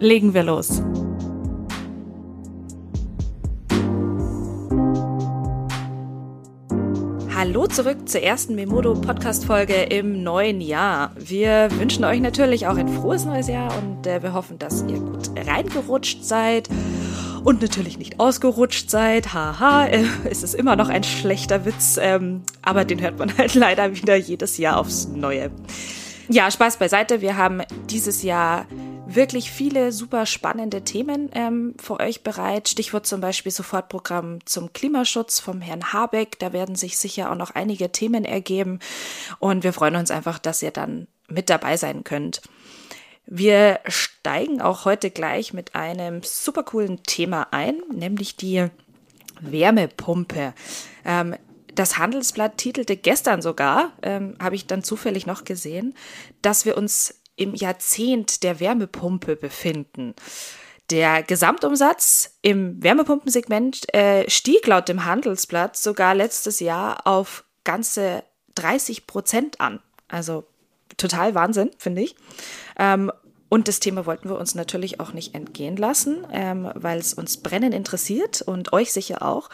Legen wir los. Hallo zurück zur ersten Memodo Podcast Folge im neuen Jahr. Wir wünschen euch natürlich auch ein frohes neues Jahr und äh, wir hoffen, dass ihr gut reingerutscht seid und natürlich nicht ausgerutscht seid. Haha, äh, es ist immer noch ein schlechter Witz, ähm, aber den hört man halt leider wieder jedes Jahr aufs Neue. Ja, Spaß beiseite. Wir haben dieses Jahr wirklich viele super spannende Themen ähm, für euch bereit. Stichwort zum Beispiel Sofortprogramm zum Klimaschutz vom Herrn Habeck. Da werden sich sicher auch noch einige Themen ergeben. Und wir freuen uns einfach, dass ihr dann mit dabei sein könnt. Wir steigen auch heute gleich mit einem super coolen Thema ein, nämlich die Wärmepumpe. Ähm, das Handelsblatt titelte gestern sogar, ähm, habe ich dann zufällig noch gesehen, dass wir uns im Jahrzehnt der Wärmepumpe befinden. Der Gesamtumsatz im Wärmepumpensegment äh, stieg laut dem Handelsblatt sogar letztes Jahr auf ganze 30 Prozent an. Also total Wahnsinn, finde ich. Ähm, und das Thema wollten wir uns natürlich auch nicht entgehen lassen, ähm, weil es uns brennend interessiert und euch sicher auch.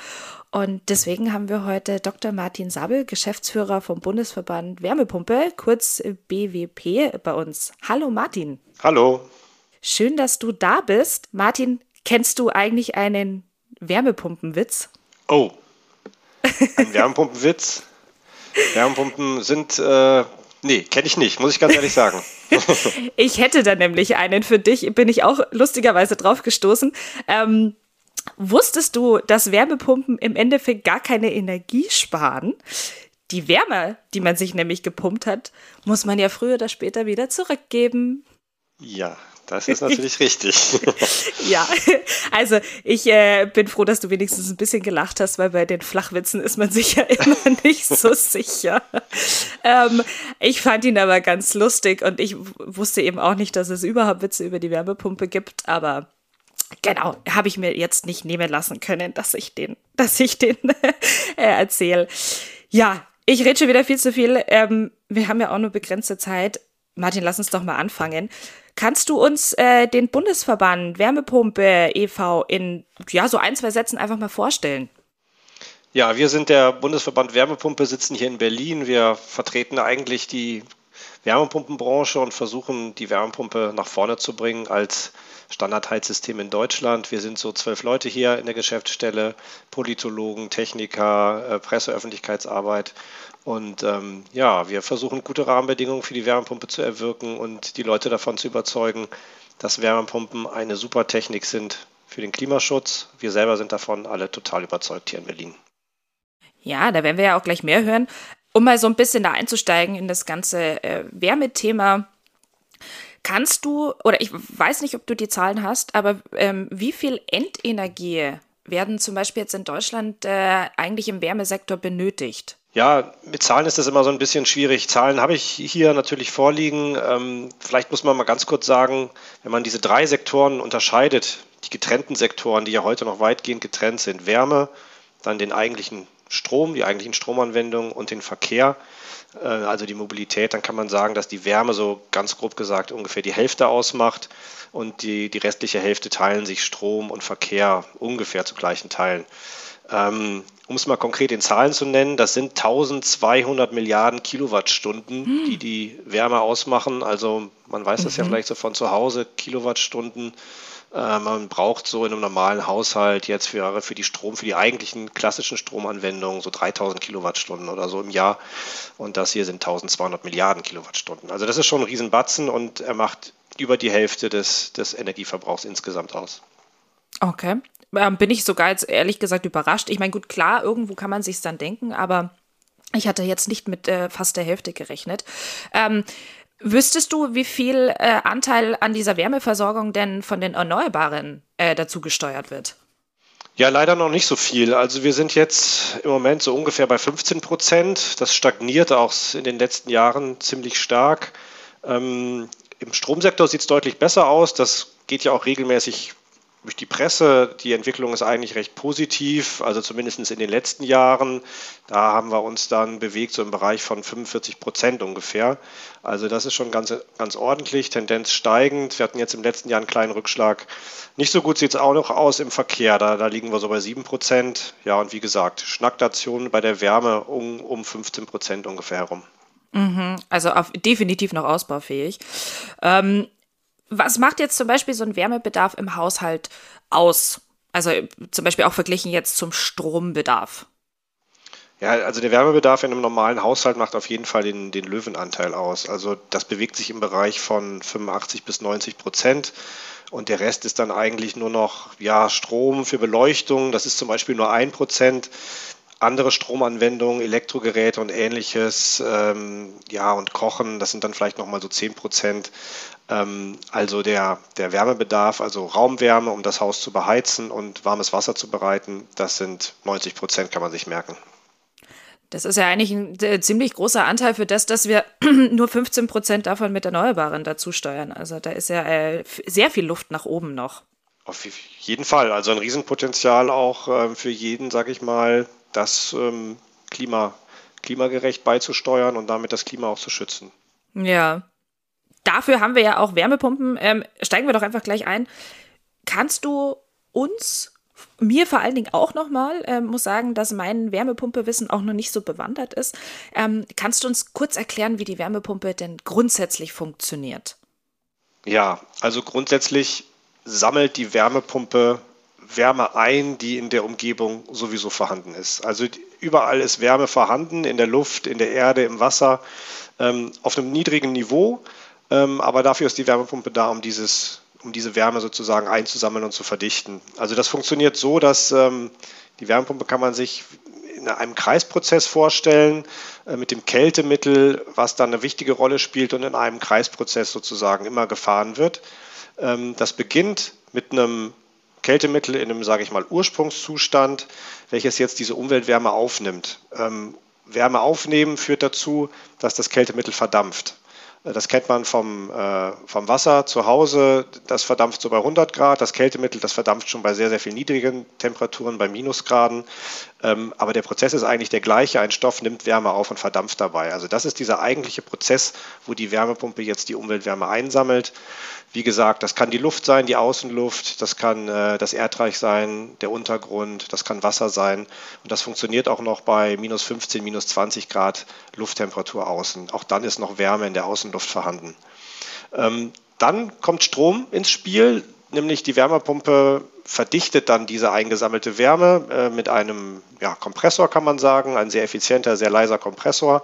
Und deswegen haben wir heute Dr. Martin Sabel, Geschäftsführer vom Bundesverband Wärmepumpe, kurz BWP, bei uns. Hallo Martin. Hallo. Schön, dass du da bist. Martin, kennst du eigentlich einen Wärmepumpenwitz? Oh, ein Wärmepumpenwitz? Wärmepumpen sind äh, Nee, kenne ich nicht, muss ich ganz ehrlich sagen. ich hätte da nämlich einen für dich, bin ich auch lustigerweise drauf gestoßen. Ähm, wusstest du, dass Wärmepumpen im Endeffekt gar keine Energie sparen? Die Wärme, die man sich nämlich gepumpt hat, muss man ja früher oder später wieder zurückgeben. Ja, das ist natürlich richtig. ja, also ich äh, bin froh, dass du wenigstens ein bisschen gelacht hast, weil bei den Flachwitzen ist man sich ja immer nicht so sicher. Ähm, ich fand ihn aber ganz lustig und ich wusste eben auch nicht, dass es überhaupt Witze über die Wärmepumpe gibt, aber Genau, habe ich mir jetzt nicht nehmen lassen können, dass ich den, dass ich den äh, erzähle. Ja, ich rede schon wieder viel zu viel. Ähm, wir haben ja auch nur begrenzte Zeit. Martin, lass uns doch mal anfangen. Kannst du uns äh, den Bundesverband Wärmepumpe e.V. in ja, so ein, zwei Sätzen einfach mal vorstellen? Ja, wir sind der Bundesverband Wärmepumpe, sitzen hier in Berlin. Wir vertreten eigentlich die Wärmepumpenbranche und versuchen, die Wärmepumpe nach vorne zu bringen als Standardheizsystem in Deutschland. Wir sind so zwölf Leute hier in der Geschäftsstelle, Politologen, Techniker, äh, Presseöffentlichkeitsarbeit und ähm, ja, wir versuchen gute Rahmenbedingungen für die Wärmepumpe zu erwirken und die Leute davon zu überzeugen, dass Wärmepumpen eine super Technik sind für den Klimaschutz. Wir selber sind davon alle total überzeugt hier in Berlin. Ja, da werden wir ja auch gleich mehr hören. Um mal so ein bisschen da einzusteigen in das ganze äh, Wärmethema, kannst du, oder ich weiß nicht, ob du die Zahlen hast, aber ähm, wie viel Endenergie werden zum Beispiel jetzt in Deutschland äh, eigentlich im Wärmesektor benötigt? Ja, mit Zahlen ist das immer so ein bisschen schwierig. Zahlen habe ich hier natürlich vorliegen. Ähm, vielleicht muss man mal ganz kurz sagen, wenn man diese drei Sektoren unterscheidet, die getrennten Sektoren, die ja heute noch weitgehend getrennt sind, Wärme, dann den eigentlichen Strom, die eigentlichen Stromanwendungen und den Verkehr, äh, also die Mobilität, dann kann man sagen, dass die Wärme so ganz grob gesagt ungefähr die Hälfte ausmacht und die, die restliche Hälfte teilen sich Strom und Verkehr ungefähr zu gleichen Teilen. Ähm, um es mal konkret in Zahlen zu nennen, das sind 1200 Milliarden Kilowattstunden, hm. die die Wärme ausmachen. Also man weiß das mhm. ja vielleicht so von zu Hause, Kilowattstunden. Äh, man braucht so in einem normalen Haushalt jetzt für, für die Strom, für die eigentlichen klassischen Stromanwendungen so 3000 Kilowattstunden oder so im Jahr. Und das hier sind 1200 Milliarden Kilowattstunden. Also das ist schon ein Riesenbatzen und er macht über die Hälfte des, des Energieverbrauchs insgesamt aus. Okay ähm, bin ich sogar jetzt ehrlich gesagt überrascht. Ich meine, gut, klar, irgendwo kann man sich dann denken, aber ich hatte jetzt nicht mit äh, fast der Hälfte gerechnet. Ähm, Wüsstest du, wie viel äh, Anteil an dieser Wärmeversorgung denn von den Erneuerbaren äh, dazu gesteuert wird? Ja, leider noch nicht so viel. Also wir sind jetzt im Moment so ungefähr bei 15 Prozent. Das stagniert auch in den letzten Jahren ziemlich stark. Ähm, Im Stromsektor sieht es deutlich besser aus. Das geht ja auch regelmäßig durch die Presse. Die Entwicklung ist eigentlich recht positiv, also zumindest in den letzten Jahren. Da haben wir uns dann bewegt, so im Bereich von 45 Prozent ungefähr. Also das ist schon ganz, ganz ordentlich, Tendenz steigend. Wir hatten jetzt im letzten Jahr einen kleinen Rückschlag. Nicht so gut sieht es auch noch aus im Verkehr. Da, da liegen wir so bei 7 Prozent. Ja, und wie gesagt, Schnackdationen bei der Wärme um, um 15 Prozent ungefähr herum. Mhm, also auf, definitiv noch ausbaufähig. Ähm, was macht jetzt zum Beispiel so ein Wärmebedarf im Haushalt aus? Also zum Beispiel auch verglichen jetzt zum Strombedarf. Ja, also der Wärmebedarf in einem normalen Haushalt macht auf jeden Fall den, den Löwenanteil aus. Also das bewegt sich im Bereich von 85 bis 90 Prozent. Und der Rest ist dann eigentlich nur noch ja, Strom für Beleuchtung. Das ist zum Beispiel nur ein Prozent andere Stromanwendungen, Elektrogeräte und ähnliches, ähm, ja, und Kochen, das sind dann vielleicht nochmal so 10 Prozent. Ähm, also der, der Wärmebedarf, also Raumwärme, um das Haus zu beheizen und warmes Wasser zu bereiten, das sind 90 Prozent, kann man sich merken. Das ist ja eigentlich ein äh, ziemlich großer Anteil für das, dass wir nur 15 Prozent davon mit Erneuerbaren dazu steuern. Also da ist ja äh, sehr viel Luft nach oben noch. Auf jeden Fall. Also ein Riesenpotenzial auch äh, für jeden, sage ich mal, das ähm, Klima, klimagerecht beizusteuern und damit das Klima auch zu schützen. Ja. Dafür haben wir ja auch Wärmepumpen. Ähm, steigen wir doch einfach gleich ein. Kannst du uns, mir vor allen Dingen auch nochmal, äh, muss sagen, dass mein Wärmepumpewissen auch noch nicht so bewandert ist. Ähm, kannst du uns kurz erklären, wie die Wärmepumpe denn grundsätzlich funktioniert? Ja, also grundsätzlich sammelt die Wärmepumpe Wärme ein, die in der Umgebung sowieso vorhanden ist. Also überall ist Wärme vorhanden, in der Luft, in der Erde, im Wasser, ähm, auf einem niedrigen Niveau. Ähm, aber dafür ist die Wärmepumpe da, um, dieses, um diese Wärme sozusagen einzusammeln und zu verdichten. Also das funktioniert so, dass ähm, die Wärmepumpe kann man sich in einem Kreisprozess vorstellen äh, mit dem Kältemittel, was dann eine wichtige Rolle spielt und in einem Kreisprozess sozusagen immer gefahren wird. Ähm, das beginnt mit einem Kältemittel in einem, sage ich mal, Ursprungszustand, welches jetzt diese Umweltwärme aufnimmt. Ähm, Wärme aufnehmen führt dazu, dass das Kältemittel verdampft. Das kennt man vom, äh, vom Wasser zu Hause. Das verdampft so bei 100 Grad. Das Kältemittel, das verdampft schon bei sehr, sehr viel niedrigen Temperaturen, bei Minusgraden. Ähm, aber der Prozess ist eigentlich der gleiche. Ein Stoff nimmt Wärme auf und verdampft dabei. Also das ist dieser eigentliche Prozess, wo die Wärmepumpe jetzt die Umweltwärme einsammelt. Wie gesagt, das kann die Luft sein, die Außenluft, das kann äh, das Erdreich sein, der Untergrund, das kann Wasser sein. Und das funktioniert auch noch bei minus 15, minus 20 Grad Lufttemperatur außen. Auch dann ist noch Wärme in der Außenluft vorhanden. Ähm, dann kommt Strom ins Spiel, nämlich die Wärmepumpe verdichtet dann diese eingesammelte Wärme äh, mit einem ja, Kompressor, kann man sagen, ein sehr effizienter, sehr leiser Kompressor.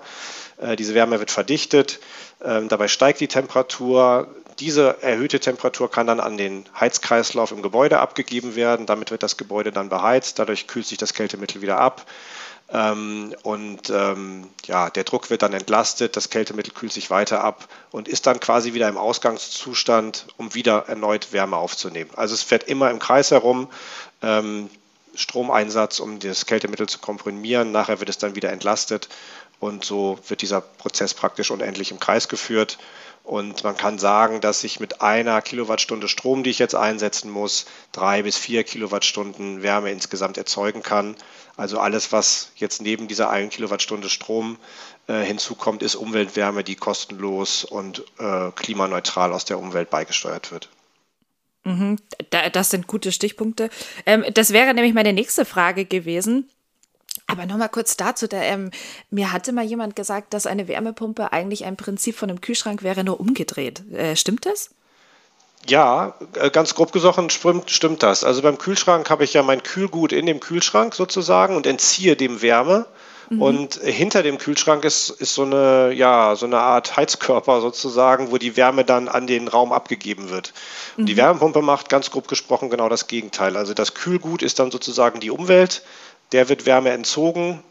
Äh, diese Wärme wird verdichtet, ähm, dabei steigt die Temperatur, diese erhöhte Temperatur kann dann an den Heizkreislauf im Gebäude abgegeben werden. Damit wird das Gebäude dann beheizt. Dadurch kühlt sich das Kältemittel wieder ab. Ähm, und ähm, ja, der Druck wird dann entlastet, das Kältemittel kühlt sich weiter ab und ist dann quasi wieder im Ausgangszustand, um wieder erneut Wärme aufzunehmen. Also es fährt immer im Kreis herum. Ähm, Stromeinsatz, um das Kältemittel zu komprimieren. Nachher wird es dann wieder entlastet und so wird dieser Prozess praktisch unendlich im Kreis geführt. Und man kann sagen, dass ich mit einer Kilowattstunde Strom, die ich jetzt einsetzen muss, drei bis vier Kilowattstunden Wärme insgesamt erzeugen kann. Also alles, was jetzt neben dieser einen Kilowattstunde Strom äh, hinzukommt, ist Umweltwärme, die kostenlos und äh, klimaneutral aus der Umwelt beigesteuert wird. Mhm, das sind gute Stichpunkte. Ähm, das wäre nämlich meine nächste Frage gewesen. Aber nochmal kurz dazu, der, ähm, mir hatte mal jemand gesagt, dass eine Wärmepumpe eigentlich ein Prinzip von einem Kühlschrank wäre, nur umgedreht. Äh, stimmt das? Ja, äh, ganz grob gesagt stimmt, stimmt das. Also beim Kühlschrank habe ich ja mein Kühlgut in dem Kühlschrank sozusagen und entziehe dem Wärme. Mhm. Und hinter dem Kühlschrank ist, ist so, eine, ja, so eine Art Heizkörper sozusagen, wo die Wärme dann an den Raum abgegeben wird. Und mhm. die Wärmepumpe macht ganz grob gesprochen genau das Gegenteil. Also das Kühlgut ist dann sozusagen die Umwelt der wird Wärme entzogen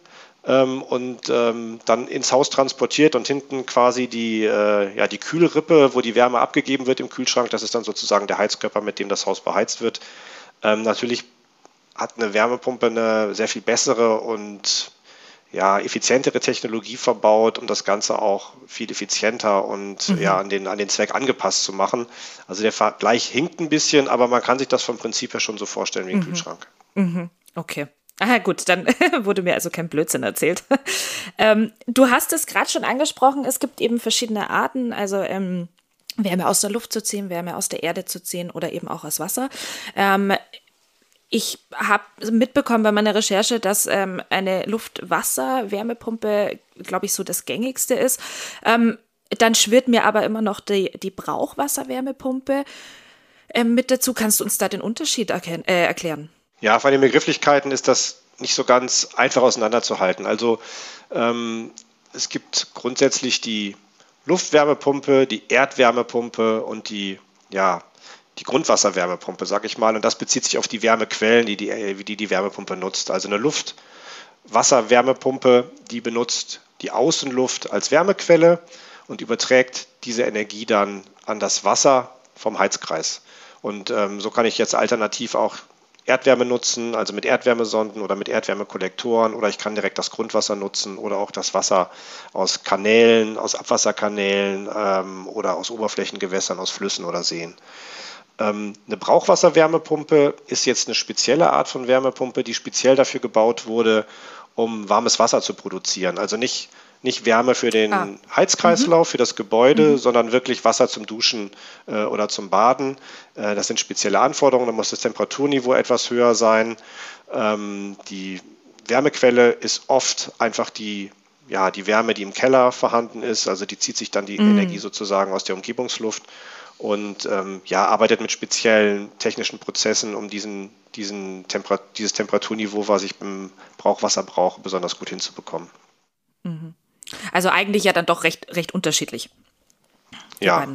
ähm, und ähm, dann ins Haus transportiert und hinten quasi die, äh, ja, die Kühlrippe, wo die Wärme abgegeben wird im Kühlschrank, das ist dann sozusagen der Heizkörper, mit dem das Haus beheizt wird. Ähm, natürlich hat eine Wärmepumpe eine sehr viel bessere und ja, effizientere Technologie verbaut, um das Ganze auch viel effizienter und mhm. ja, an den, an den Zweck angepasst zu machen. Also der Vergleich hinkt ein bisschen, aber man kann sich das vom Prinzip her schon so vorstellen wie ein mhm. Kühlschrank. Mhm. Okay. Ah, gut, dann wurde mir also kein Blödsinn erzählt. ähm, du hast es gerade schon angesprochen, es gibt eben verschiedene Arten, also ähm, Wärme aus der Luft zu ziehen, Wärme aus der Erde zu ziehen oder eben auch aus Wasser. Ähm, ich habe mitbekommen bei meiner Recherche, dass ähm, eine Luft-Wasser-Wärmepumpe, glaube ich, so das gängigste ist. Ähm, dann schwirrt mir aber immer noch die, die Brauchwasser-Wärmepumpe ähm, mit dazu. Kannst du uns da den Unterschied äh, erklären? Ja, von den Begrifflichkeiten ist das nicht so ganz einfach auseinanderzuhalten. Also ähm, es gibt grundsätzlich die Luftwärmepumpe, die Erdwärmepumpe und die ja, die Grundwasserwärmepumpe, sag ich mal. Und das bezieht sich auf die Wärmequellen, die die, die, die Wärmepumpe nutzt. Also eine Luftwasserwärmepumpe, die benutzt die Außenluft als Wärmequelle und überträgt diese Energie dann an das Wasser vom Heizkreis. Und ähm, so kann ich jetzt alternativ auch Erdwärme nutzen, also mit Erdwärmesonden oder mit Erdwärmekollektoren oder ich kann direkt das Grundwasser nutzen oder auch das Wasser aus Kanälen, aus Abwasserkanälen ähm, oder aus Oberflächengewässern, aus Flüssen oder Seen. Ähm, eine Brauchwasserwärmepumpe ist jetzt eine spezielle Art von Wärmepumpe, die speziell dafür gebaut wurde, um warmes Wasser zu produzieren. Also nicht, nicht Wärme für den ah. Heizkreislauf, mhm. für das Gebäude, mhm. sondern wirklich Wasser zum Duschen äh, oder zum Baden. Äh, das sind spezielle Anforderungen. Da muss das Temperaturniveau etwas höher sein. Ähm, die Wärmequelle ist oft einfach die ja, die Wärme, die im Keller vorhanden ist, also die zieht sich dann die mm. Energie sozusagen aus der Umgebungsluft und ähm, ja, arbeitet mit speziellen technischen Prozessen, um diesen, diesen Temper dieses Temperaturniveau, was ich im Brauchwasser brauche, besonders gut hinzubekommen. Mhm. Also eigentlich ja dann doch recht, recht unterschiedlich. Ja.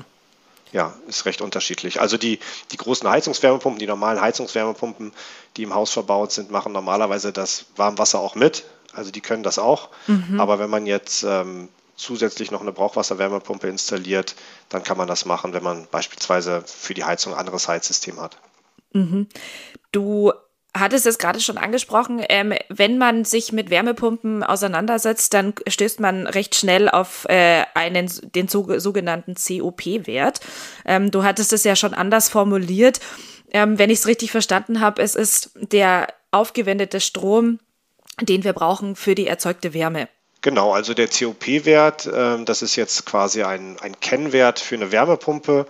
Ja, ist recht unterschiedlich. Also die, die großen Heizungswärmepumpen, die normalen Heizungswärmepumpen, die im Haus verbaut sind, machen normalerweise das Warmwasser auch mit. Also die können das auch. Mhm. Aber wenn man jetzt ähm, zusätzlich noch eine Brauchwasserwärmepumpe installiert, dann kann man das machen, wenn man beispielsweise für die Heizung ein anderes Heizsystem hat. Mhm. Du hattest es gerade schon angesprochen, ähm, wenn man sich mit Wärmepumpen auseinandersetzt, dann stößt man recht schnell auf äh, einen, den so, sogenannten COP-Wert. Ähm, du hattest es ja schon anders formuliert. Ähm, wenn ich es richtig verstanden habe, es ist der aufgewendete Strom, den wir brauchen für die erzeugte Wärme. Genau, also der COP-Wert, äh, das ist jetzt quasi ein, ein Kennwert für eine Wärmepumpe,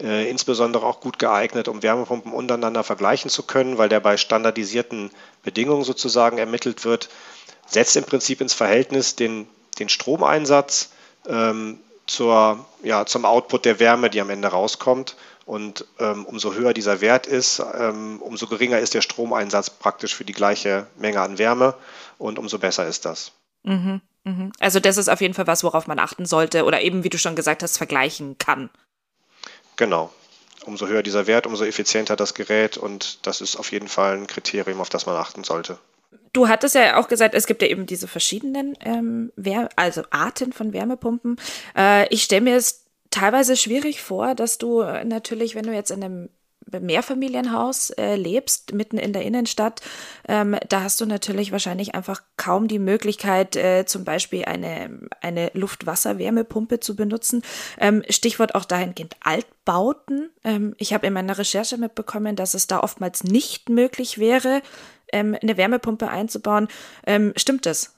äh, insbesondere auch gut geeignet, um Wärmepumpen untereinander vergleichen zu können, weil der bei standardisierten Bedingungen sozusagen ermittelt wird, setzt im Prinzip ins Verhältnis den, den Stromeinsatz ähm, zur, ja, zum Output der Wärme, die am Ende rauskommt. Und ähm, umso höher dieser Wert ist, ähm, umso geringer ist der Stromeinsatz praktisch für die gleiche Menge an Wärme und umso besser ist das. Mhm, mhm. Also das ist auf jeden Fall was, worauf man achten sollte oder eben, wie du schon gesagt hast, vergleichen kann. Genau. Umso höher dieser Wert, umso effizienter das Gerät und das ist auf jeden Fall ein Kriterium, auf das man achten sollte. Du hattest ja auch gesagt, es gibt ja eben diese verschiedenen ähm, also Arten von Wärmepumpen. Äh, ich stelle mir es teilweise schwierig vor, dass du natürlich, wenn du jetzt in einem Mehrfamilienhaus äh, lebst, mitten in der Innenstadt, ähm, da hast du natürlich wahrscheinlich einfach kaum die Möglichkeit, äh, zum Beispiel eine, eine Luft-Wasser-Wärmepumpe zu benutzen. Ähm, Stichwort auch dahingehend Altbauten. Ähm, ich habe in meiner Recherche mitbekommen, dass es da oftmals nicht möglich wäre, ähm, eine Wärmepumpe einzubauen. Ähm, stimmt das?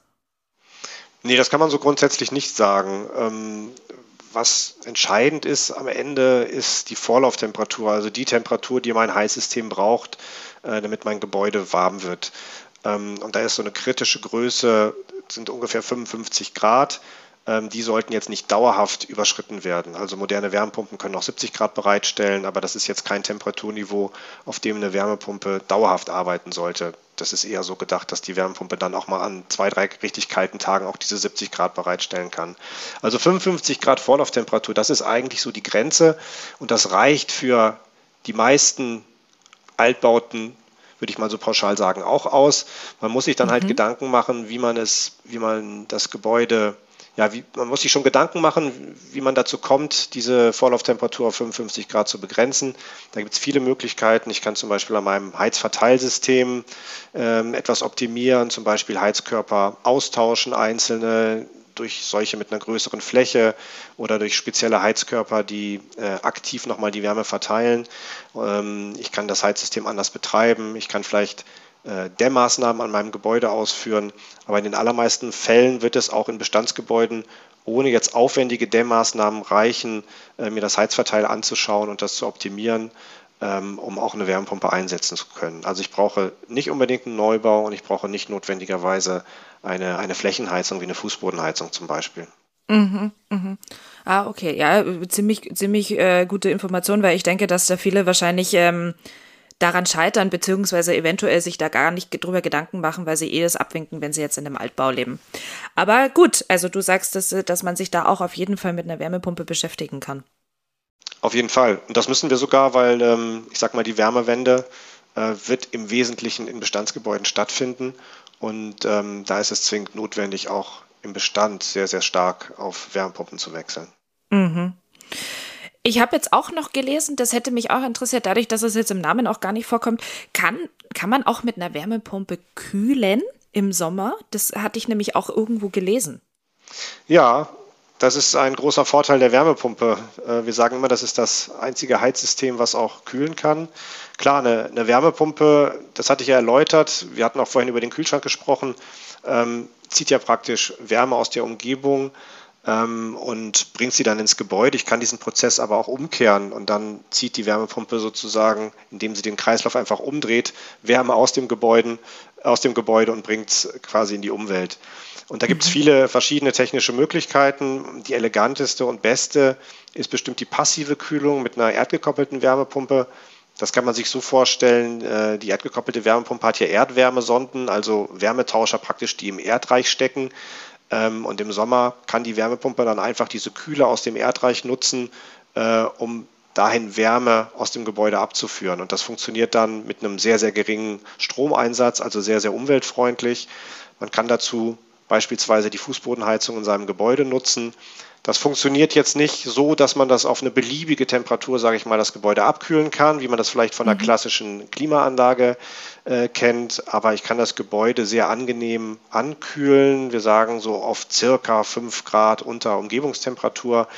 Nee, das kann man so grundsätzlich nicht sagen. Was entscheidend ist am Ende, ist die Vorlauftemperatur, also die Temperatur, die mein Heizsystem braucht, äh, damit mein Gebäude warm wird. Ähm, und da ist so eine kritische Größe, sind ungefähr 55 Grad. Ähm, die sollten jetzt nicht dauerhaft überschritten werden. Also moderne Wärmepumpen können auch 70 Grad bereitstellen, aber das ist jetzt kein Temperaturniveau, auf dem eine Wärmepumpe dauerhaft arbeiten sollte. Das ist eher so gedacht, dass die Wärmepumpe dann auch mal an zwei, drei richtig kalten Tagen auch diese 70 Grad bereitstellen kann. Also 55 Grad Vorlauftemperatur, das ist eigentlich so die Grenze und das reicht für die meisten Altbauten würde ich mal so pauschal sagen, auch aus. Man muss sich dann halt mhm. halt Gedanken machen, wie man es, wie man das Gebäude ja, wie, man muss sich schon Gedanken machen, wie man dazu kommt, diese Vorlauftemperatur auf 55 Grad zu begrenzen. Da gibt es viele Möglichkeiten. Ich kann zum Beispiel an meinem Heizverteilsystem ähm, etwas optimieren, zum Beispiel Heizkörper austauschen, einzelne durch solche mit einer größeren Fläche oder durch spezielle Heizkörper, die äh, aktiv nochmal die Wärme verteilen. Ähm, ich kann das Heizsystem anders betreiben. Ich kann vielleicht Dämmmaßnahmen an meinem Gebäude ausführen. Aber in den allermeisten Fällen wird es auch in Bestandsgebäuden ohne jetzt aufwendige Dämmmaßnahmen reichen, äh, mir das Heizverteil anzuschauen und das zu optimieren, ähm, um auch eine Wärmepumpe einsetzen zu können. Also ich brauche nicht unbedingt einen Neubau und ich brauche nicht notwendigerweise eine, eine Flächenheizung wie eine Fußbodenheizung zum Beispiel. Mhm, mhm. Ah, okay. Ja, ziemlich, ziemlich äh, gute Information, weil ich denke, dass da viele wahrscheinlich ähm, daran scheitern, beziehungsweise eventuell sich da gar nicht drüber Gedanken machen, weil sie eh das abwinken, wenn sie jetzt in einem Altbau leben. Aber gut, also du sagst, dass, dass man sich da auch auf jeden Fall mit einer Wärmepumpe beschäftigen kann. Auf jeden Fall. Und das müssen wir sogar, weil ähm, ich sag mal, die Wärmewende äh, wird im Wesentlichen in Bestandsgebäuden stattfinden. Und ähm, da ist es zwingend notwendig, auch im Bestand sehr, sehr stark auf Wärmepumpen zu wechseln. Mhm. Ich habe jetzt auch noch gelesen, das hätte mich auch interessiert, dadurch, dass es jetzt im Namen auch gar nicht vorkommt, kann, kann man auch mit einer Wärmepumpe kühlen im Sommer? Das hatte ich nämlich auch irgendwo gelesen. Ja, das ist ein großer Vorteil der Wärmepumpe. Äh, wir sagen immer, das ist das einzige Heizsystem, was auch kühlen kann. Klar, eine, eine Wärmepumpe, das hatte ich ja erläutert, wir hatten auch vorhin über den Kühlschrank gesprochen, ähm, zieht ja praktisch Wärme aus der Umgebung und bringt sie dann ins Gebäude. Ich kann diesen Prozess aber auch umkehren und dann zieht die Wärmepumpe sozusagen, indem sie den Kreislauf einfach umdreht, Wärme aus dem Gebäude, aus dem Gebäude und bringt es quasi in die Umwelt. Und da gibt es mhm. viele verschiedene technische Möglichkeiten. Die eleganteste und beste ist bestimmt die passive Kühlung mit einer erdgekoppelten Wärmepumpe. Das kann man sich so vorstellen, äh, die erdgekoppelte Wärmepumpe hat hier Erdwärmesonden, also Wärmetauscher praktisch, die im Erdreich stecken. Ähm, und im Sommer kann die Wärmepumpe dann einfach diese Kühle aus dem Erdreich nutzen, äh, um dahin Wärme aus dem Gebäude abzuführen. Und das funktioniert dann mit einem sehr, sehr geringen Stromeinsatz, also sehr, sehr umweltfreundlich. Man kann dazu beispielsweise die Fußbodenheizung in seinem Gebäude nutzen. Das funktioniert jetzt nicht so, dass man das auf eine beliebige Temperatur, sage ich mal, das Gebäude abkühlen kann, wie man das vielleicht von einer mhm. klassischen Klimaanlage äh, kennt. Aber ich kann das Gebäude sehr angenehm ankühlen. Wir sagen so auf circa 5 Grad unter Umgebungstemperatur.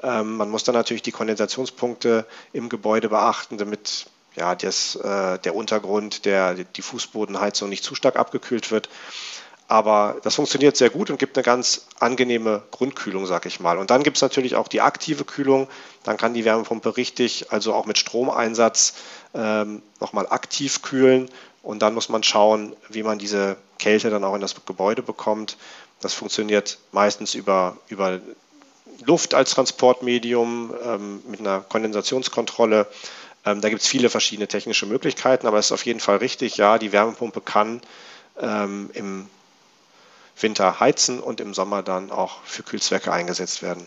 Ähm, man muss dann natürlich die Kondensationspunkte im Gebäude beachten, damit ja, das, äh, der Untergrund, der, die Fußbodenheizung nicht zu stark abgekühlt wird. Aber das funktioniert sehr gut und gibt eine ganz angenehme Grundkühlung, sag ich mal. Und dann gibt es natürlich auch die aktive Kühlung. Dann kann die Wärmepumpe richtig, also auch mit Stromeinsatz, ähm, nochmal aktiv kühlen. Und dann muss man schauen, wie man diese Kälte dann auch in das Gebäude bekommt. Das funktioniert meistens über, über Luft als Transportmedium ähm, mit einer Kondensationskontrolle. Ähm, da gibt es viele verschiedene technische Möglichkeiten, aber es ist auf jeden Fall richtig, ja, die Wärmepumpe kann ähm, im Winter heizen und im Sommer dann auch für Kühlzwecke eingesetzt werden.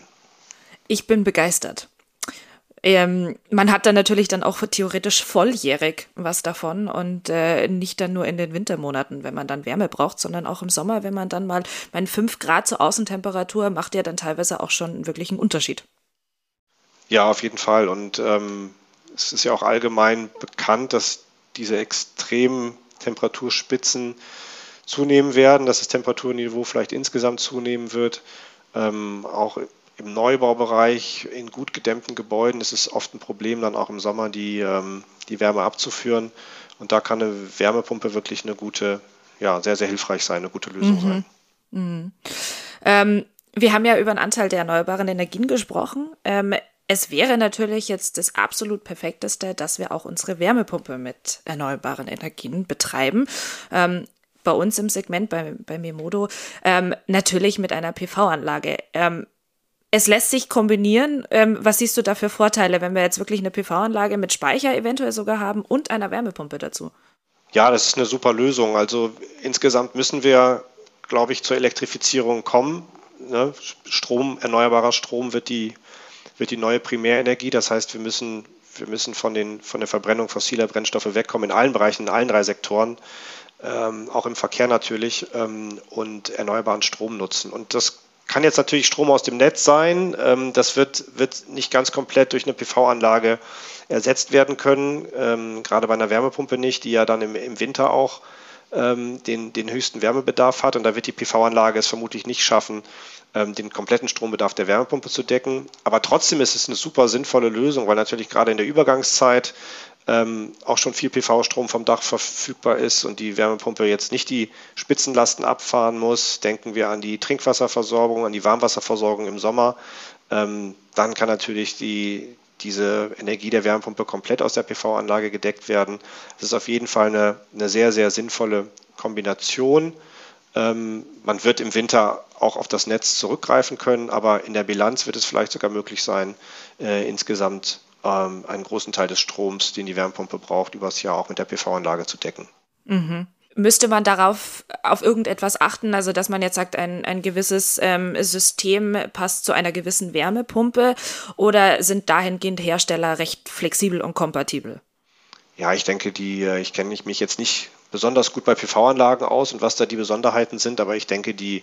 Ich bin begeistert. Ähm, man hat dann natürlich dann auch theoretisch volljährig was davon und äh, nicht dann nur in den Wintermonaten, wenn man dann Wärme braucht, sondern auch im Sommer, wenn man dann mal, mein 5 Grad zur Außentemperatur macht ja dann teilweise auch schon wirklich einen Unterschied. Ja, auf jeden Fall. Und ähm, es ist ja auch allgemein bekannt, dass diese extremen Temperaturspitzen zunehmen werden, dass das Temperaturniveau vielleicht insgesamt zunehmen wird. Ähm, auch im Neubaubereich in gut gedämmten Gebäuden ist es oft ein Problem, dann auch im Sommer die, ähm, die Wärme abzuführen. Und da kann eine Wärmepumpe wirklich eine gute, ja, sehr, sehr hilfreich sein, eine gute Lösung mhm. sein. Mhm. Ähm, wir haben ja über den Anteil der erneuerbaren Energien gesprochen. Ähm, es wäre natürlich jetzt das absolut perfekteste, dass wir auch unsere Wärmepumpe mit erneuerbaren Energien betreiben. Ähm, bei uns im Segment, bei, bei Memodo, ähm, natürlich mit einer PV-Anlage. Ähm, es lässt sich kombinieren. Ähm, was siehst du da für Vorteile, wenn wir jetzt wirklich eine PV-Anlage mit Speicher eventuell sogar haben und einer Wärmepumpe dazu? Ja, das ist eine super Lösung. Also insgesamt müssen wir, glaube ich, zur Elektrifizierung kommen. Ne? Strom, erneuerbarer Strom wird die, wird die neue Primärenergie. Das heißt, wir müssen wir müssen von, den, von der Verbrennung fossiler Brennstoffe wegkommen in allen Bereichen, in allen drei Sektoren, ähm, auch im Verkehr natürlich ähm, und erneuerbaren Strom nutzen. Und das kann jetzt natürlich Strom aus dem Netz sein. Ähm, das wird, wird nicht ganz komplett durch eine PV-Anlage ersetzt werden können, ähm, gerade bei einer Wärmepumpe nicht, die ja dann im, im Winter auch ähm, den, den höchsten Wärmebedarf hat. Und da wird die PV-Anlage es vermutlich nicht schaffen, ähm, den kompletten Strombedarf der Wärmepumpe zu decken. Aber trotzdem ist es eine super sinnvolle Lösung, weil natürlich gerade in der Übergangszeit ähm, auch schon viel PV-Strom vom Dach verfügbar ist und die Wärmepumpe jetzt nicht die Spitzenlasten abfahren muss. Denken wir an die Trinkwasserversorgung, an die Warmwasserversorgung im Sommer. Ähm, dann kann natürlich die, diese Energie der Wärmepumpe komplett aus der PV-Anlage gedeckt werden. Das ist auf jeden Fall eine, eine sehr, sehr sinnvolle Kombination. Ähm, man wird im Winter auch auf das Netz zurückgreifen können, aber in der Bilanz wird es vielleicht sogar möglich sein, äh, insgesamt ähm, einen großen Teil des Stroms, den die Wärmepumpe braucht, übers Jahr auch mit der PV-Anlage zu decken. Mhm. Müsste man darauf auf irgendetwas achten, also dass man jetzt sagt, ein, ein gewisses ähm, System passt zu einer gewissen Wärmepumpe oder sind dahingehend Hersteller recht flexibel und kompatibel? Ja, ich denke, die, äh, ich kenne mich jetzt nicht besonders gut bei PV-Anlagen aus und was da die Besonderheiten sind, aber ich denke, die,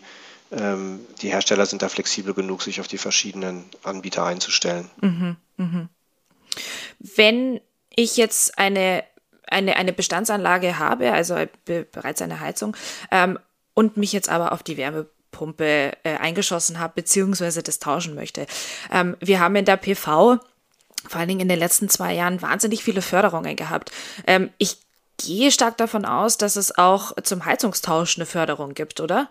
ähm, die Hersteller sind da flexibel genug, sich auf die verschiedenen Anbieter einzustellen. Mhm, mh. Wenn ich jetzt eine eine, eine Bestandsanlage habe, also bereits eine Heizung, ähm, und mich jetzt aber auf die Wärmepumpe äh, eingeschossen habe, beziehungsweise das tauschen möchte. Ähm, wir haben in der PV vor allen Dingen in den letzten zwei Jahren wahnsinnig viele Förderungen gehabt. Ähm, ich gehe stark davon aus, dass es auch zum Heizungstausch eine Förderung gibt, oder?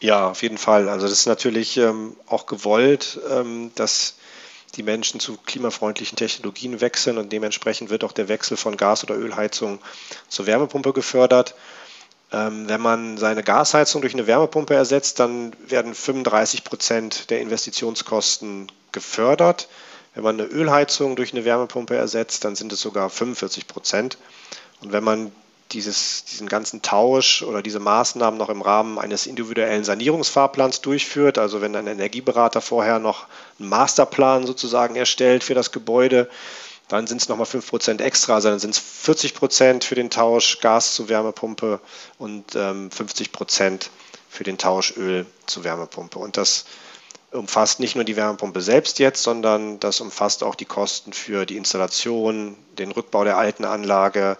Ja, auf jeden Fall. Also das ist natürlich ähm, auch gewollt, ähm, dass die Menschen zu klimafreundlichen Technologien wechseln und dementsprechend wird auch der Wechsel von Gas- oder Ölheizung zur Wärmepumpe gefördert. Ähm, wenn man seine Gasheizung durch eine Wärmepumpe ersetzt, dann werden 35 Prozent der Investitionskosten gefördert. Wenn man eine Ölheizung durch eine Wärmepumpe ersetzt, dann sind es sogar 45 Prozent. Und wenn man dieses, diesen ganzen Tausch oder diese Maßnahmen noch im Rahmen eines individuellen Sanierungsfahrplans durchführt. Also wenn ein Energieberater vorher noch einen Masterplan sozusagen erstellt für das Gebäude, dann sind es nochmal 5% extra, also dann sind es 40% für den Tausch Gas zu Wärmepumpe und ähm, 50% für den Tausch Öl zu Wärmepumpe. Und das umfasst nicht nur die Wärmepumpe selbst jetzt, sondern das umfasst auch die Kosten für die Installation, den Rückbau der alten Anlage,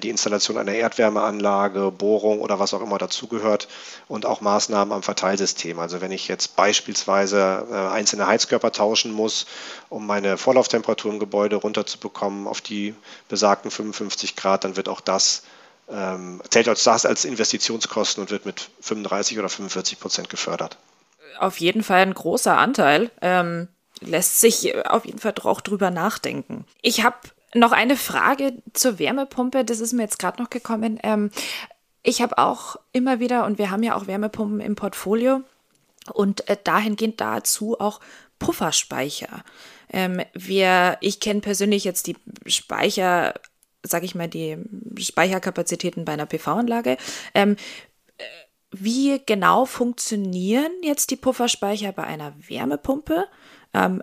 die Installation einer Erdwärmeanlage, Bohrung oder was auch immer dazugehört und auch Maßnahmen am Verteilsystem. Also wenn ich jetzt beispielsweise äh, einzelne Heizkörper tauschen muss, um meine Vorlauftemperatur im Gebäude runterzubekommen auf die besagten 55 Grad, dann wird auch das ähm, zählt als das als Investitionskosten und wird mit 35 oder 45 Prozent gefördert. Auf jeden Fall ein großer Anteil. Ähm, lässt sich auf jeden Fall auch drüber nachdenken. Ich habe noch eine Frage zur Wärmepumpe, das ist mir jetzt gerade noch gekommen. Ähm, ich habe auch immer wieder, und wir haben ja auch Wärmepumpen im Portfolio, und äh, dahingehend dazu auch Pufferspeicher. Ähm, wir, ich kenne persönlich jetzt die Speicher, sag ich mal, die Speicherkapazitäten bei einer PV-Anlage. Ähm, äh, wie genau funktionieren jetzt die Pufferspeicher bei einer Wärmepumpe? Ähm,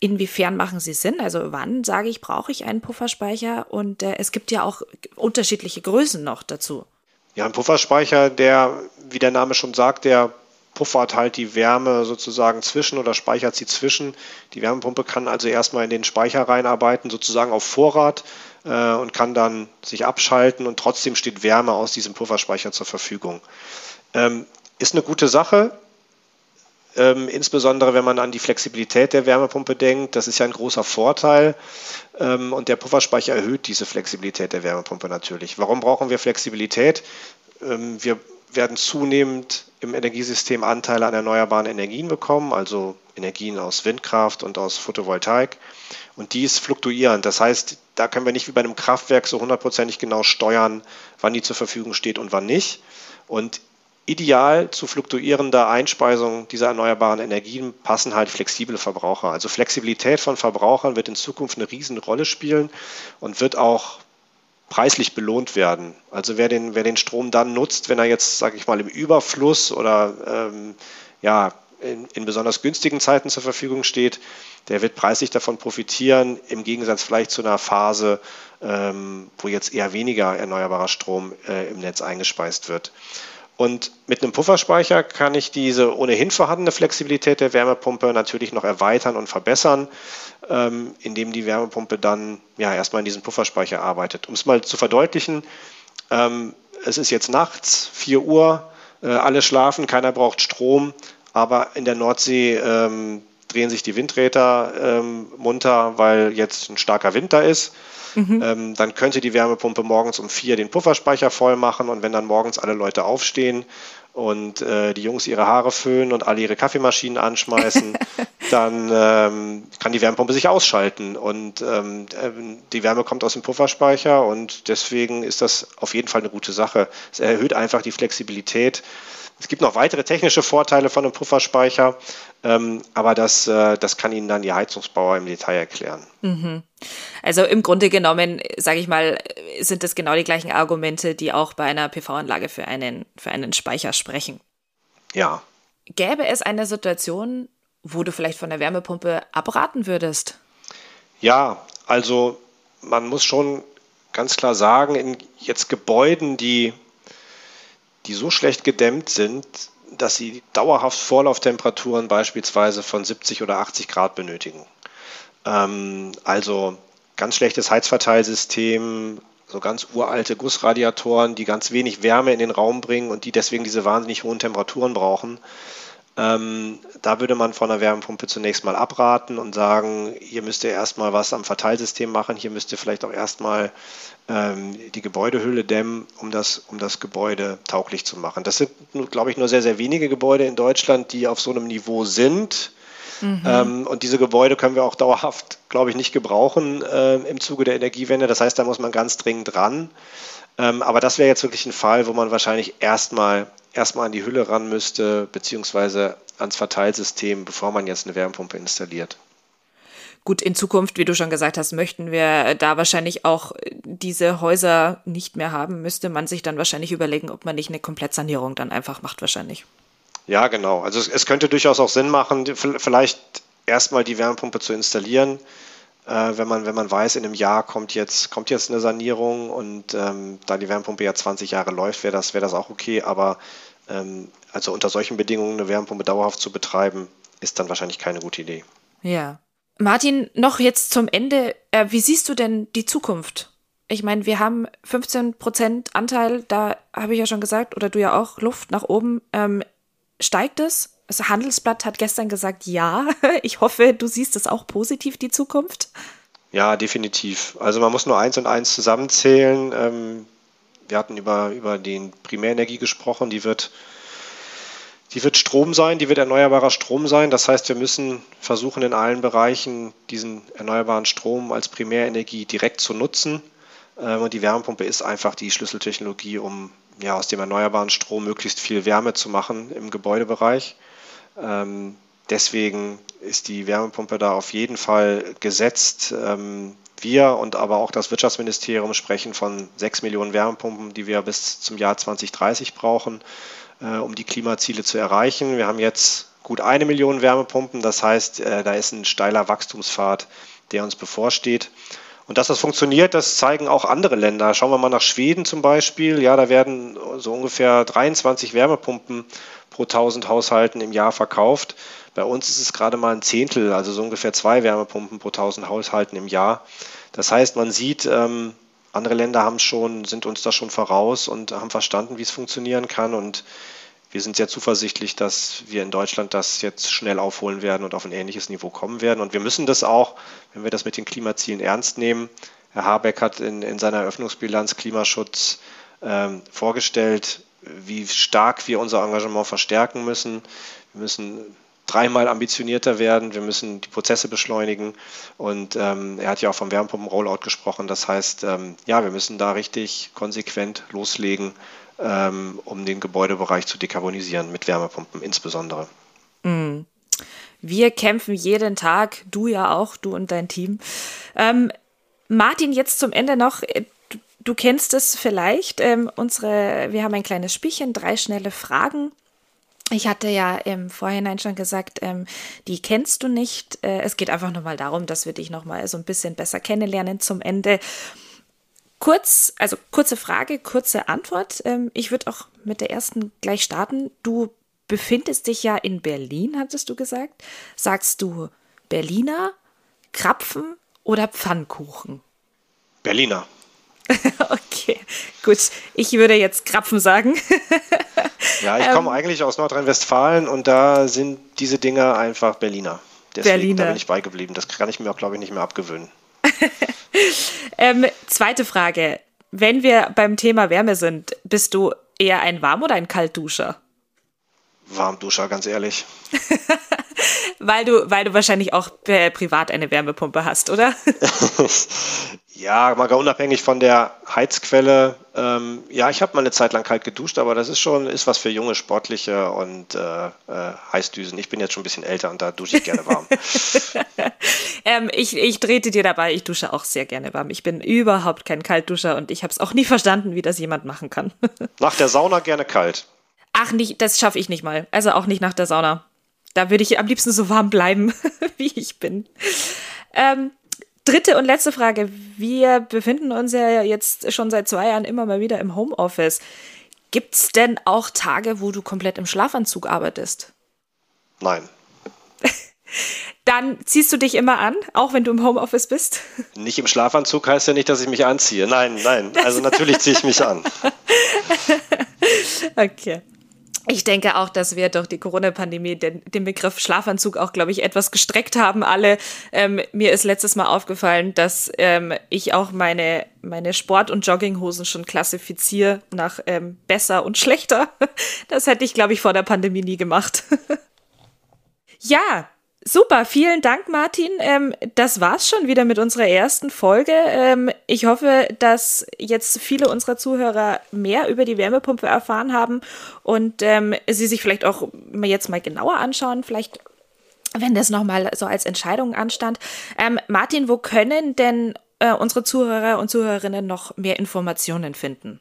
inwiefern machen sie Sinn? Also wann sage ich, brauche ich einen Pufferspeicher? Und äh, es gibt ja auch unterschiedliche Größen noch dazu. Ja, ein Pufferspeicher, der, wie der Name schon sagt, der puffert halt die Wärme sozusagen zwischen oder speichert sie zwischen. Die Wärmepumpe kann also erstmal in den Speicher reinarbeiten, sozusagen auf Vorrat äh, und kann dann sich abschalten und trotzdem steht Wärme aus diesem Pufferspeicher zur Verfügung. Ähm, ist eine gute Sache, ähm, insbesondere wenn man an die Flexibilität der Wärmepumpe denkt. Das ist ja ein großer Vorteil ähm, und der Pufferspeicher erhöht diese Flexibilität der Wärmepumpe natürlich. Warum brauchen wir Flexibilität? Ähm, wir werden zunehmend im Energiesystem Anteile an erneuerbaren Energien bekommen, also Energien aus Windkraft und aus Photovoltaik. Und die ist fluktuierend. Das heißt, da können wir nicht wie bei einem Kraftwerk so hundertprozentig genau steuern, wann die zur Verfügung steht und wann nicht. Und ideal zu fluktuierender Einspeisung dieser erneuerbaren Energien passen halt flexible Verbraucher. Also Flexibilität von Verbrauchern wird in Zukunft eine Riesenrolle spielen und wird auch preislich belohnt werden. Also wer den, wer den Strom dann nutzt, wenn er jetzt, sage ich mal, im Überfluss oder ähm, ja, in, in, besonders günstigen Zeiten zur Verfügung steht, der wird preislich davon profitieren, im Gegensatz vielleicht zu einer Phase, ähm, wo jetzt eher weniger erneuerbarer Strom äh, im Netz eingespeist wird. Und mit einem Pufferspeicher kann ich diese ohnehin vorhandene Flexibilität der Wärmepumpe natürlich noch erweitern und verbessern, ähm, indem die Wärmepumpe dann ja erstmal in diesem Pufferspeicher arbeitet. Um es mal zu verdeutlichen, ähm, es ist jetzt nachts, 4 Uhr, äh, alle schlafen, keiner braucht Strom, aber in der Nordsee ähm, drehen sich die Windräder munter, weil jetzt ein starker Wind da ist. Mhm. Ähm, dann könnte die Wärmepumpe morgens um vier den Pufferspeicher voll machen und wenn dann morgens alle Leute aufstehen und äh, die Jungs ihre Haare föhnen und alle ihre Kaffeemaschinen anschmeißen, dann ähm, kann die Wärmepumpe sich ausschalten und ähm, äh, die Wärme kommt aus dem Pufferspeicher und deswegen ist das auf jeden Fall eine gute Sache. Es erhöht einfach die Flexibilität es gibt noch weitere technische Vorteile von einem Pufferspeicher, ähm, aber das, äh, das kann Ihnen dann die Heizungsbauer im Detail erklären. Mhm. Also im Grunde genommen, sage ich mal, sind das genau die gleichen Argumente, die auch bei einer PV-Anlage für einen, für einen Speicher sprechen. Ja. Gäbe es eine Situation, wo du vielleicht von der Wärmepumpe abraten würdest? Ja, also man muss schon ganz klar sagen, in jetzt Gebäuden, die die so schlecht gedämmt sind, dass sie dauerhaft Vorlauftemperaturen beispielsweise von 70 oder 80 Grad benötigen. Ähm, also ganz schlechtes Heizverteilsystem, so ganz uralte Gussradiatoren, die ganz wenig Wärme in den Raum bringen und die deswegen diese wahnsinnig hohen Temperaturen brauchen. Ähm, da würde man von der Wärmepumpe zunächst mal abraten und sagen, hier müsst ihr erstmal was am Verteilsystem machen, hier müsst ihr vielleicht auch erstmal ähm, die Gebäudehülle dämmen, um das, um das Gebäude tauglich zu machen. Das sind, glaube ich, nur sehr, sehr wenige Gebäude in Deutschland, die auf so einem Niveau sind. Mhm. Ähm, und diese Gebäude können wir auch dauerhaft, glaube ich, nicht gebrauchen äh, im Zuge der Energiewende. Das heißt, da muss man ganz dringend dran. Ähm, aber das wäre jetzt wirklich ein Fall, wo man wahrscheinlich erstmal erstmal an die Hülle ran müsste, beziehungsweise ans Verteilsystem, bevor man jetzt eine Wärmepumpe installiert. Gut, in Zukunft, wie du schon gesagt hast, möchten wir da wahrscheinlich auch diese Häuser nicht mehr haben, müsste man sich dann wahrscheinlich überlegen, ob man nicht eine Komplettsanierung dann einfach macht, wahrscheinlich. Ja, genau. Also es, es könnte durchaus auch Sinn machen, vielleicht erstmal die Wärmepumpe zu installieren, äh, wenn, man, wenn man weiß, in einem Jahr kommt jetzt, kommt jetzt eine Sanierung und ähm, da die Wärmepumpe ja 20 Jahre läuft, wäre das, wär das auch okay. Aber also unter solchen Bedingungen eine Wärmepumpe dauerhaft zu betreiben, ist dann wahrscheinlich keine gute Idee. Ja. Martin, noch jetzt zum Ende. Äh, wie siehst du denn die Zukunft? Ich meine, wir haben 15 Prozent Anteil, da habe ich ja schon gesagt, oder du ja auch, Luft nach oben. Ähm, steigt es? Das Handelsblatt hat gestern gesagt, ja. Ich hoffe, du siehst es auch positiv, die Zukunft. Ja, definitiv. Also man muss nur eins und eins zusammenzählen. Ähm, wir hatten über, über den Primärenergie gesprochen, die wird, die wird Strom sein, die wird erneuerbarer Strom sein. Das heißt, wir müssen versuchen, in allen Bereichen diesen erneuerbaren Strom als Primärenergie direkt zu nutzen. Ähm, und die Wärmepumpe ist einfach die Schlüsseltechnologie, um ja, aus dem erneuerbaren Strom möglichst viel Wärme zu machen im Gebäudebereich. Ähm, deswegen ist die Wärmepumpe da auf jeden Fall gesetzt. Wir und aber auch das Wirtschaftsministerium sprechen von sechs Millionen Wärmepumpen, die wir bis zum Jahr 2030 brauchen, äh, um die Klimaziele zu erreichen. Wir haben jetzt gut eine Million Wärmepumpen, das heißt, äh, da ist ein steiler Wachstumspfad, der uns bevorsteht. Und dass das funktioniert, das zeigen auch andere Länder. Schauen wir mal nach Schweden zum Beispiel. Ja, da werden so ungefähr 23 Wärmepumpen pro 1000 Haushalten im Jahr verkauft. Bei uns ist es gerade mal ein Zehntel, also so ungefähr zwei Wärmepumpen pro 1000 Haushalten im Jahr. Das heißt, man sieht, ähm, andere Länder haben schon, sind uns da schon voraus und haben verstanden, wie es funktionieren kann. Und wir sind sehr zuversichtlich, dass wir in Deutschland das jetzt schnell aufholen werden und auf ein ähnliches Niveau kommen werden. Und wir müssen das auch, wenn wir das mit den Klimazielen ernst nehmen. Herr Habeck hat in, in seiner Eröffnungsbilanz Klimaschutz ähm, vorgestellt, wie stark wir unser Engagement verstärken müssen. Wir müssen dreimal ambitionierter werden, wir müssen die Prozesse beschleunigen und ähm, er hat ja auch vom Wärmepumpen-Rollout gesprochen. Das heißt, ähm, ja, wir müssen da richtig konsequent loslegen, ähm, um den Gebäudebereich zu dekarbonisieren, mit Wärmepumpen insbesondere. Mm. Wir kämpfen jeden Tag, du ja auch, du und dein Team. Ähm, Martin, jetzt zum Ende noch, äh, Du kennst es vielleicht, ähm, unsere, wir haben ein kleines Spielchen, drei schnelle Fragen. Ich hatte ja im Vorhinein schon gesagt, ähm, die kennst du nicht. Äh, es geht einfach nur mal darum, dass wir dich noch mal so ein bisschen besser kennenlernen zum Ende. Kurz, also kurze Frage, kurze Antwort. Ähm, ich würde auch mit der ersten gleich starten. Du befindest dich ja in Berlin, hattest du gesagt. Sagst du Berliner, Krapfen oder Pfannkuchen? Berliner. okay, gut. Ich würde jetzt Krapfen sagen. ja, ich komme ähm, eigentlich aus Nordrhein-Westfalen und da sind diese Dinger einfach Berliner. Deswegen Berliner. da bin ich beigeblieben. Das kann ich mir auch, glaube ich, nicht mehr abgewöhnen. ähm, zweite Frage. Wenn wir beim Thema Wärme sind, bist du eher ein Warm- oder ein Kaltduscher? Warmduscher, ganz ehrlich. weil du, weil du wahrscheinlich auch privat eine Wärmepumpe hast, oder? Ja, mal unabhängig von der Heizquelle. Ähm, ja, ich habe mal eine Zeit lang kalt geduscht, aber das ist schon ist was für junge Sportliche und äh, äh, Heißdüsen. Ich bin jetzt schon ein bisschen älter und da dusche ich gerne warm. ähm, ich, ich trete dir dabei, ich dusche auch sehr gerne warm. Ich bin überhaupt kein Kaltduscher und ich habe es auch nie verstanden, wie das jemand machen kann. nach der Sauna gerne kalt. Ach, nicht, das schaffe ich nicht mal. Also auch nicht nach der Sauna. Da würde ich am liebsten so warm bleiben, wie ich bin. Ähm, dritte und letzte Frage. Wir befinden uns ja jetzt schon seit zwei Jahren immer mal wieder im Homeoffice. Gibt es denn auch Tage, wo du komplett im Schlafanzug arbeitest? Nein. Dann ziehst du dich immer an, auch wenn du im Homeoffice bist? Nicht im Schlafanzug heißt ja nicht, dass ich mich anziehe. Nein, nein. Also natürlich ziehe ich mich an. okay. Ich denke auch, dass wir durch die Corona-Pandemie den, den, Begriff Schlafanzug auch, glaube ich, etwas gestreckt haben. Alle. Ähm, mir ist letztes Mal aufgefallen, dass ähm, ich auch meine, meine Sport- und Jogginghosen schon klassifiziere nach ähm, besser und schlechter. Das hätte ich, glaube ich, vor der Pandemie nie gemacht. ja, Super, vielen Dank, Martin. Ähm, das war's schon wieder mit unserer ersten Folge. Ähm, ich hoffe, dass jetzt viele unserer Zuhörer mehr über die Wärmepumpe erfahren haben und ähm, sie sich vielleicht auch jetzt mal genauer anschauen, vielleicht wenn das nochmal so als Entscheidung anstand. Ähm, Martin, wo können denn äh, unsere Zuhörer und Zuhörerinnen noch mehr Informationen finden?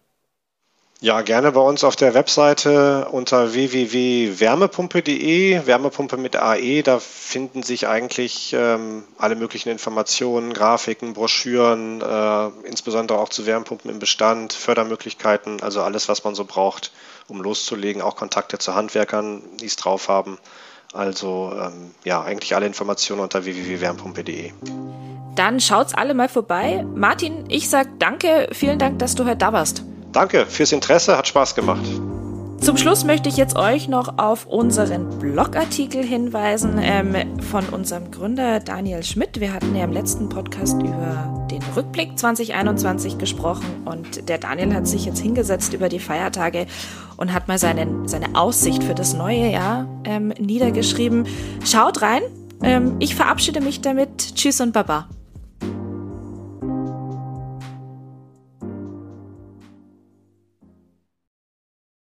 Ja, gerne bei uns auf der Webseite unter www.wärmepumpe.de, Wärmepumpe mit AE, da finden sich eigentlich ähm, alle möglichen Informationen, Grafiken, Broschüren, äh, insbesondere auch zu Wärmepumpen im Bestand, Fördermöglichkeiten, also alles, was man so braucht, um loszulegen, auch Kontakte zu Handwerkern, die es drauf haben. Also ähm, ja, eigentlich alle Informationen unter www.wärmepumpe.de. Dann schaut's alle mal vorbei. Martin, ich sag danke, vielen Dank, dass du heute da warst. Danke fürs Interesse, hat Spaß gemacht. Zum Schluss möchte ich jetzt euch noch auf unseren Blogartikel hinweisen ähm, von unserem Gründer Daniel Schmidt. Wir hatten ja im letzten Podcast über den Rückblick 2021 gesprochen und der Daniel hat sich jetzt hingesetzt über die Feiertage und hat mal seinen, seine Aussicht für das neue Jahr ähm, niedergeschrieben. Schaut rein. Ähm, ich verabschiede mich damit. Tschüss und Baba.